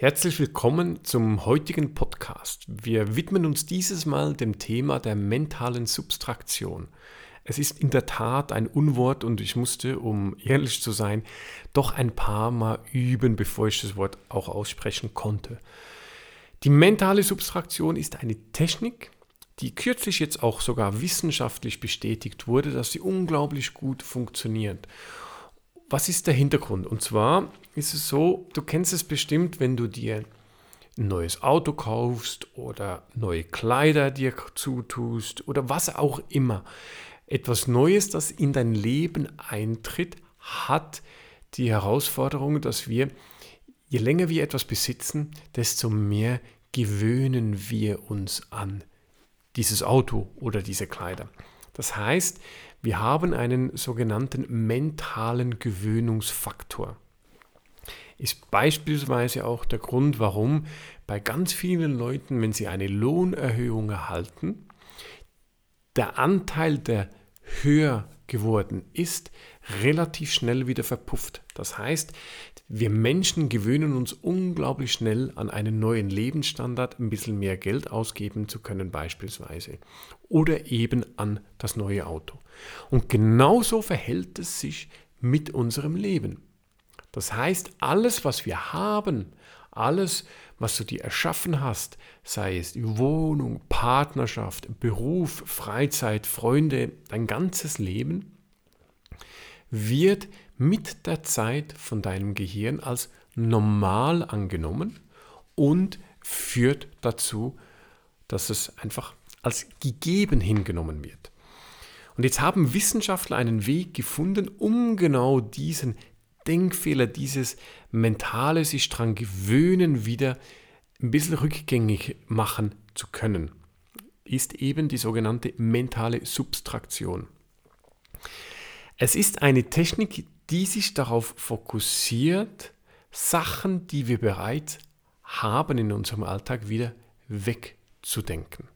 Herzlich willkommen zum heutigen Podcast. Wir widmen uns dieses Mal dem Thema der mentalen Substraktion. Es ist in der Tat ein Unwort und ich musste, um ehrlich zu sein, doch ein paar Mal üben, bevor ich das Wort auch aussprechen konnte. Die mentale Substraktion ist eine Technik, die kürzlich jetzt auch sogar wissenschaftlich bestätigt wurde, dass sie unglaublich gut funktioniert. Was ist der Hintergrund? Und zwar ist es so, du kennst es bestimmt, wenn du dir ein neues Auto kaufst oder neue Kleider dir zutust oder was auch immer. Etwas Neues, das in dein Leben eintritt, hat die Herausforderung, dass wir, je länger wir etwas besitzen, desto mehr gewöhnen wir uns an dieses Auto oder diese Kleider. Das heißt, wir haben einen sogenannten mentalen Gewöhnungsfaktor. Ist beispielsweise auch der Grund, warum bei ganz vielen Leuten, wenn sie eine Lohnerhöhung erhalten, der Anteil, der höher geworden ist, relativ schnell wieder verpufft. Das heißt, wir Menschen gewöhnen uns unglaublich schnell an einen neuen Lebensstandard, ein bisschen mehr Geld ausgeben zu können beispielsweise. Oder eben an das neue Auto. Und genauso verhält es sich mit unserem Leben. Das heißt, alles, was wir haben, alles, was du dir erschaffen hast, sei es Wohnung, Partnerschaft, Beruf, Freizeit, Freunde, dein ganzes Leben, wird mit der Zeit von deinem Gehirn als normal angenommen und führt dazu, dass es einfach als gegeben hingenommen wird. Und jetzt haben Wissenschaftler einen Weg gefunden, um genau diesen Denkfehler, dieses mentale sich dran gewöhnen, wieder ein bisschen rückgängig machen zu können, ist eben die sogenannte mentale Substraktion. Es ist eine Technik, die sich darauf fokussiert, Sachen, die wir bereits haben in unserem Alltag, wieder wegzudenken.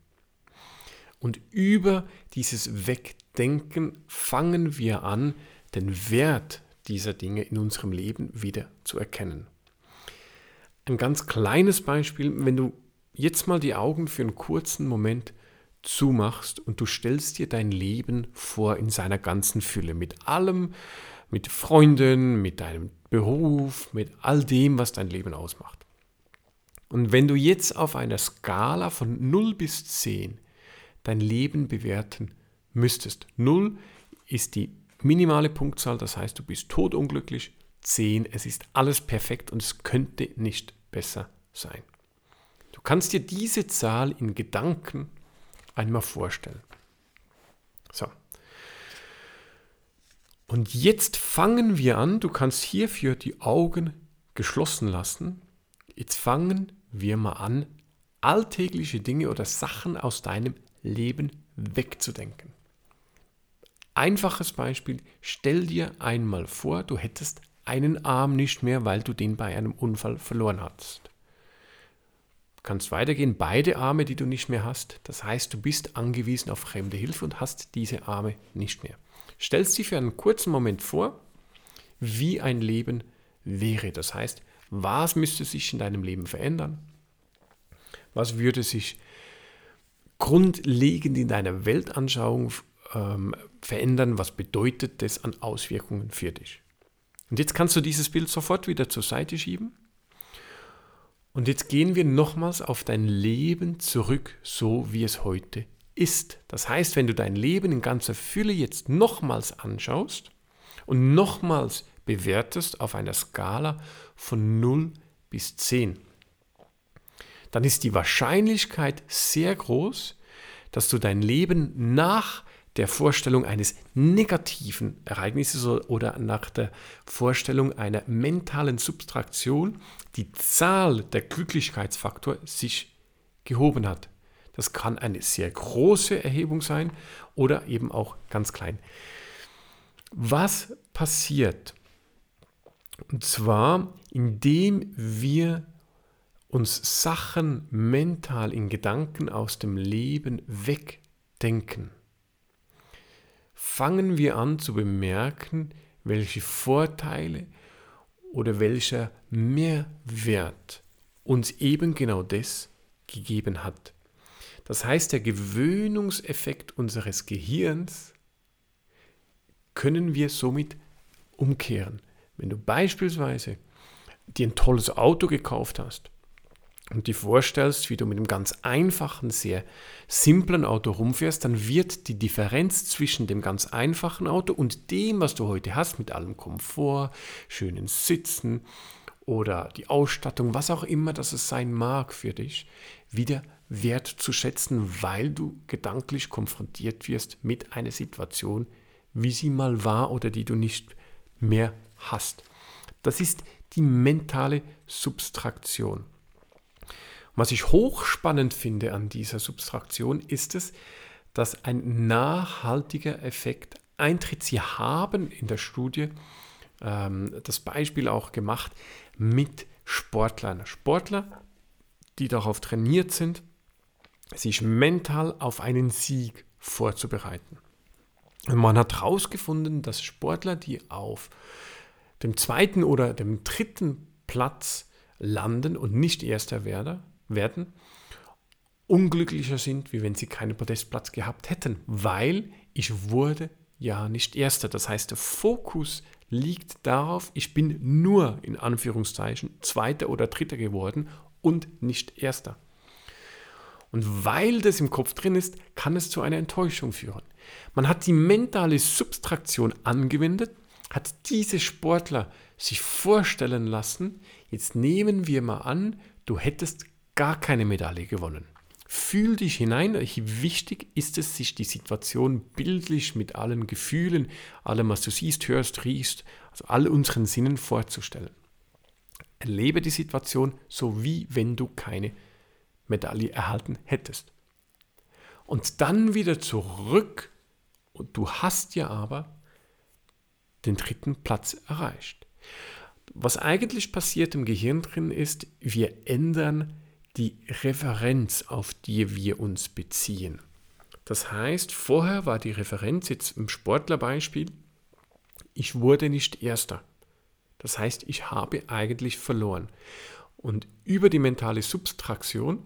Und über dieses Wegdenken fangen wir an, den Wert dieser Dinge in unserem Leben wieder zu erkennen. Ein ganz kleines Beispiel, wenn du jetzt mal die Augen für einen kurzen Moment zumachst und du stellst dir dein Leben vor in seiner ganzen Fülle, mit allem, mit Freunden, mit deinem Beruf, mit all dem, was dein Leben ausmacht. Und wenn du jetzt auf einer Skala von 0 bis 10 dein Leben bewerten müsstest, 0 ist die minimale Punktzahl, das heißt, du bist todunglücklich, 10, es ist alles perfekt und es könnte nicht besser sein. Du kannst dir diese Zahl in Gedanken einmal vorstellen. So. Und jetzt fangen wir an, du kannst hierfür die Augen geschlossen lassen. Jetzt fangen wir mal an, alltägliche Dinge oder Sachen aus deinem Leben wegzudenken. Einfaches Beispiel, stell dir einmal vor, du hättest einen Arm nicht mehr, weil du den bei einem Unfall verloren hast kannst weitergehen, beide Arme, die du nicht mehr hast. Das heißt, du bist angewiesen auf fremde Hilfe und hast diese Arme nicht mehr. Stellst dir für einen kurzen Moment vor, wie ein Leben wäre. Das heißt, was müsste sich in deinem Leben verändern? Was würde sich grundlegend in deiner Weltanschauung ähm, verändern? Was bedeutet das an Auswirkungen für dich? Und jetzt kannst du dieses Bild sofort wieder zur Seite schieben und jetzt gehen wir nochmals auf dein Leben zurück, so wie es heute ist. Das heißt, wenn du dein Leben in ganzer Fülle jetzt nochmals anschaust und nochmals bewertest auf einer Skala von 0 bis 10, dann ist die Wahrscheinlichkeit sehr groß, dass du dein Leben nach der Vorstellung eines negativen Ereignisses oder nach der Vorstellung einer mentalen Subtraktion die Zahl der Glücklichkeitsfaktor sich gehoben hat. Das kann eine sehr große Erhebung sein oder eben auch ganz klein. Was passiert? Und zwar, indem wir uns Sachen mental in Gedanken aus dem Leben wegdenken fangen wir an zu bemerken, welche Vorteile oder welcher Mehrwert uns eben genau das gegeben hat. Das heißt, der Gewöhnungseffekt unseres Gehirns können wir somit umkehren. Wenn du beispielsweise dir ein tolles Auto gekauft hast und dir vorstellst, wie du mit einem ganz einfachen, sehr simplen Auto rumfährst, dann wird die Differenz zwischen dem ganz einfachen Auto und dem, was du heute hast, mit allem Komfort, schönen Sitzen oder die Ausstattung, was auch immer das es sein mag für dich, wieder wert zu schätzen, weil du gedanklich konfrontiert wirst mit einer Situation, wie sie mal war oder die du nicht mehr hast. Das ist die mentale Substraktion. Was ich hochspannend finde an dieser Substraktion ist es, dass ein nachhaltiger Effekt eintritt. Sie haben in der Studie ähm, das Beispiel auch gemacht mit Sportlern. Sportler, die darauf trainiert sind, sich mental auf einen Sieg vorzubereiten. Und man hat herausgefunden, dass Sportler, die auf dem zweiten oder dem dritten Platz landen und nicht Erster werden, unglücklicher sind, wie wenn sie keinen Podestplatz gehabt hätten, weil ich wurde ja nicht Erster. Das heißt, der Fokus liegt darauf, ich bin nur in Anführungszeichen Zweiter oder Dritter geworden und nicht Erster. Und weil das im Kopf drin ist, kann es zu einer Enttäuschung führen. Man hat die mentale Substraktion angewendet, hat diese Sportler sich vorstellen lassen, jetzt nehmen wir mal an, du hättest gar keine Medaille gewonnen. Fühl dich hinein, wie wichtig ist es, sich die Situation bildlich mit allen Gefühlen, allem, was du siehst, hörst, riechst, also all unseren Sinnen vorzustellen. Erlebe die Situation so, wie wenn du keine Medaille erhalten hättest. Und dann wieder zurück und du hast ja aber den dritten Platz erreicht. Was eigentlich passiert im Gehirn drin ist, wir ändern die Referenz, auf die wir uns beziehen. Das heißt, vorher war die Referenz jetzt im Sportlerbeispiel, ich wurde nicht erster. Das heißt, ich habe eigentlich verloren. Und über die mentale Substraktion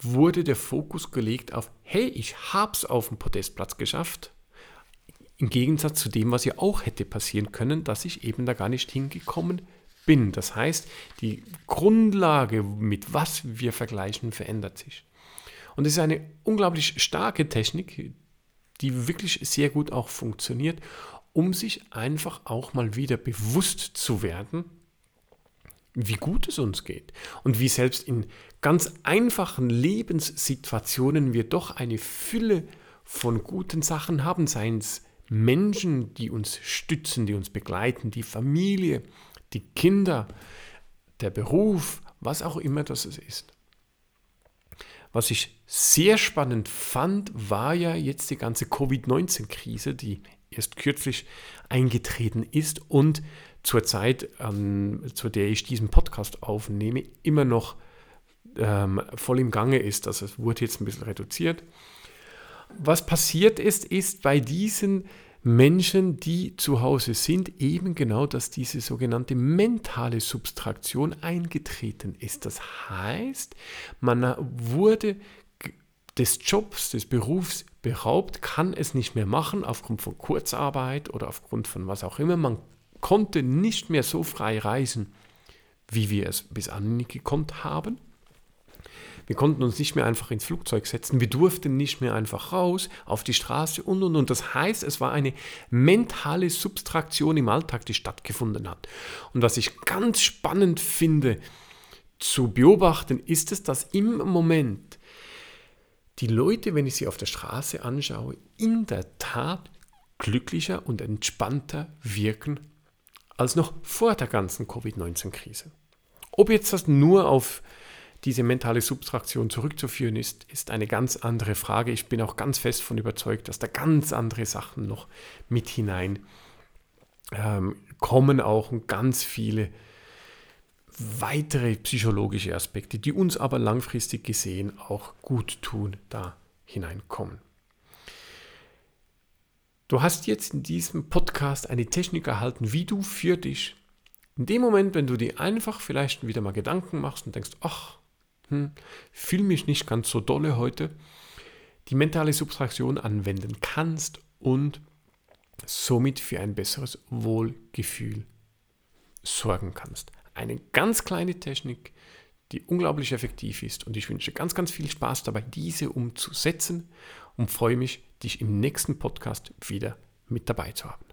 wurde der Fokus gelegt auf, hey, ich habe es auf dem Podestplatz geschafft. Im Gegensatz zu dem, was ja auch hätte passieren können, dass ich eben da gar nicht hingekommen bin. Das heißt, die Grundlage, mit was wir vergleichen, verändert sich. Und es ist eine unglaublich starke Technik, die wirklich sehr gut auch funktioniert, um sich einfach auch mal wieder bewusst zu werden, wie gut es uns geht und wie selbst in ganz einfachen Lebenssituationen wir doch eine Fülle von guten Sachen haben, seien es Menschen, die uns stützen, die uns begleiten, die Familie, die Kinder, der Beruf, was auch immer das ist. Was ich sehr spannend fand, war ja jetzt die ganze Covid-19-Krise, die erst kürzlich eingetreten ist und zur Zeit, ähm, zu der ich diesen Podcast aufnehme, immer noch ähm, voll im Gange ist. Also es wurde jetzt ein bisschen reduziert. Was passiert ist, ist bei diesen Menschen, die zu Hause sind, eben genau, dass diese sogenannte mentale Substraktion eingetreten ist. Das heißt, man wurde des Jobs, des Berufs beraubt, kann es nicht mehr machen aufgrund von Kurzarbeit oder aufgrund von was auch immer. Man konnte nicht mehr so frei reisen, wie wir es bis gekonnt haben. Wir konnten uns nicht mehr einfach ins Flugzeug setzen. Wir durften nicht mehr einfach raus auf die Straße und und und. Das heißt, es war eine mentale Substraktion im Alltag, die stattgefunden hat. Und was ich ganz spannend finde zu beobachten, ist es, dass im Moment die Leute, wenn ich sie auf der Straße anschaue, in der Tat glücklicher und entspannter wirken als noch vor der ganzen Covid-19-Krise. Ob jetzt das nur auf diese mentale Subtraktion zurückzuführen ist, ist eine ganz andere Frage. Ich bin auch ganz fest davon überzeugt, dass da ganz andere Sachen noch mit hinein ähm, kommen auch und ganz viele weitere psychologische Aspekte, die uns aber langfristig gesehen auch gut tun, da hineinkommen. Du hast jetzt in diesem Podcast eine Technik erhalten, wie du für dich In dem Moment, wenn du dir einfach vielleicht wieder mal Gedanken machst und denkst, ach, hm, fühle mich nicht ganz so dolle heute, die mentale Subtraktion anwenden kannst und somit für ein besseres Wohlgefühl sorgen kannst. Eine ganz kleine Technik, die unglaublich effektiv ist und ich wünsche ganz, ganz viel Spaß dabei, diese umzusetzen und freue mich, dich im nächsten Podcast wieder mit dabei zu haben.